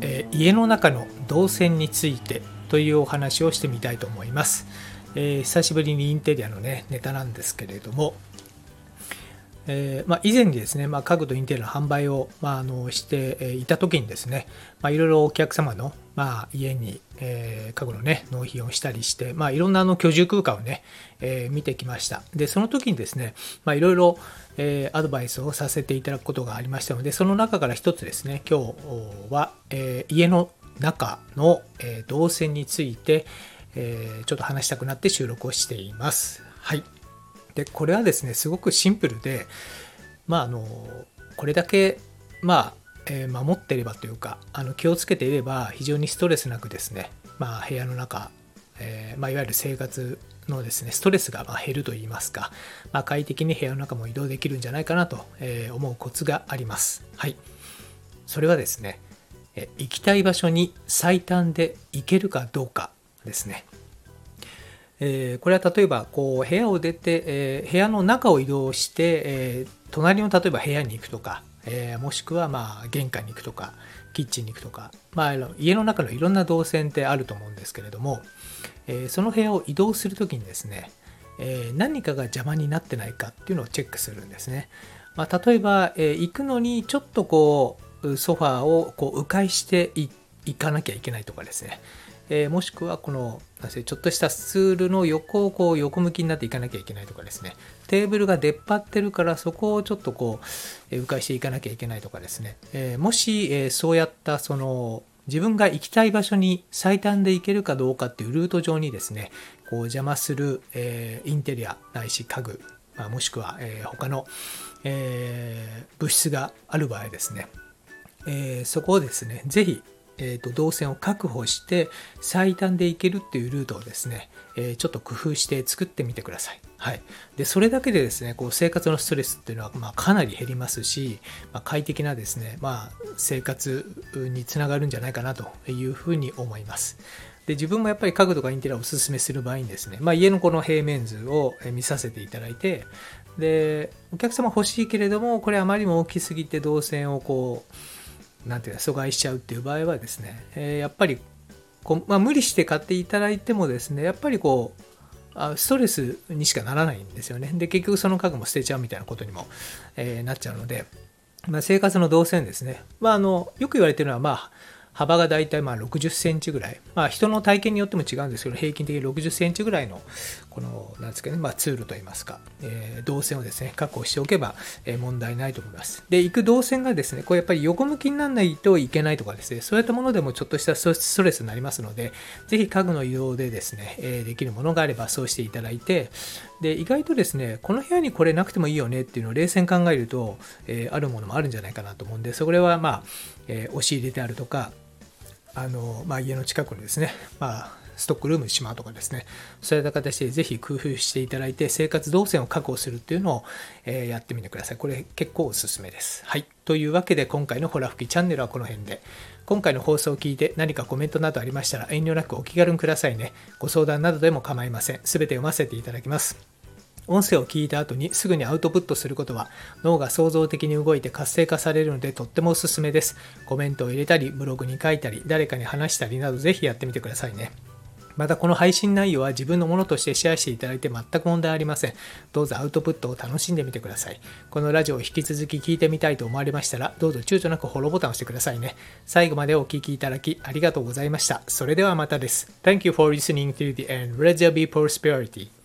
えー家の中の動線についてというお話をしてみたいと思います。えー久しぶりにインテリアのね、ネタなんですけれども、えーまあ、以前にですね、まあ、家具とインテリアの販売を、まあ、あのしていた時にですね、まあ、いろいろお客様の、まあ、家に、えー家具のね納品をしたりして、まあ、いろんなあの居住空間をね、えー見てきました。でその時にですね、まあ、いろいろ、えアドバイスをさせていただくことがありましたのでその中から一つですね今日は、え家の中の、えー動線について、えちょっと話したくなって収録をしています。はい。でこれはですねすごくシンプルでまああのこれだけまあ、え守っていればというかあの気をつけていれば非常にストレスなくですねまあ部屋の中、えーまあ、いわゆる生活のですねストレスがま減るといいますか、まあ、快適に部屋の中も移動できるんじゃないかなとえ思うコツがあります。はい。それはですねえ行きたい場所に最短で行けるかどうかですね。えーこれは例えばこう部屋を出て、えー部屋の中を移動して、えー隣の例えば部屋に行くとか、えもしくはまあ玄関に行くとかキッチンに行くとか、まあ、家の中のいろんな動線ってあると思うんですけれども、えその部屋を移動するときにですね、え何かが邪魔になってないかっていうのをチェックするんですね。まあ、例えば、え行くのにちょっとこうソファーをこう迂回していって行かなきゃいけないとかですね、えーもしくはこのちょっとしたスツールの横をこう横向きになっていかなきゃいけないとかですね。テーブルが出っ張ってるからそこをちょっとこう迂回していかなきゃいけないとかですね、えーもし、えーそうやったその自分が行きたい場所に最短で行けるかどうかっていうルート上にですねこう邪魔する、えインテリアないし家具、まあ、もしくは、え他の、え物質がある場合ですね。えそこをですね、ぜひ、えーと動線を確保して最短で行けるっていうルートをですね、えーちょっと工夫して作ってみてください。はい、でそれだけでですねこう生活のストレスっていうのは、まあ、かなり減りますし、まあ、快適なですね、まあ、生活につながるんじゃないかなというふうに思います。で自分もやっぱり家具とかインテリアをおすすめする場合にですね、まあ、家のこの平面図を見させていただいてでお客様欲しいけれどもこれあまりにも大きすぎて動線をこうなんていうか阻害しちゃうっていう場合はですね、えーやっぱりこう、まあ、無理して買っていただいてもですねやっぱりこうあストレスにしかならないんですよね。で結局その家具も捨てちゃうみたいなことにも、えーなっちゃうので、まあ、生活の動線ですね、まあ、あのよく言われてるのは、まあ、幅がだいたいまあ60センチぐらい、まあ、人の体型によっても違うんですけど平均的に60センチぐらいのこのなんですかね、まあ、ツールといいますか、えー動線をですね確保しておけば、え問題ないと思います。で行く動線がですねこうやっぱり横向きにならないといけないとかですねそういったものでもちょっとしたストレスになりますのでぜひ家具の移動でですね、えできるものがあればそうしていただいてで意外とですねこの部屋にこれなくてもいいよねっていうのを冷静に考えると、えーあるものもあるんじゃないかなと思うんでそれはまあ、えー押し入れであるとかあの、まあ、家の近くにですね、まあ、ストックルームしまうとかですね、そういった形でぜひ工夫していただいて、生活動線を確保するっていうのを、えーやってみてください。これ結構おすすめです。はい。というわけで、今回のホラ吹きチャンネルはこの辺で。今回の放送を聞いて何かコメントなどありましたら遠慮なくお気軽にくださいね。ご相談などでも構いません。すべて読ませていただきます。音声を聞いた後にすぐにアウトプットすることは脳が創造的に動いて活性化されるのでとってもおすすめです。コメントを入れたり、ブログに書いたり、誰かに話したりなどぜひやってみてくださいね。またこの配信内容は自分のものとしてシェアしていただいて全く問題ありません。どうぞアウトプットを楽しんでみてください。このラジオを引き続き聞いてみたいと思われましたら、どうぞ躊躇なくフォローボタンを押してくださいね。最後までお聞きいただきありがとうございました。それではまたです。Thank you for listening to the end. Let there be prosperity.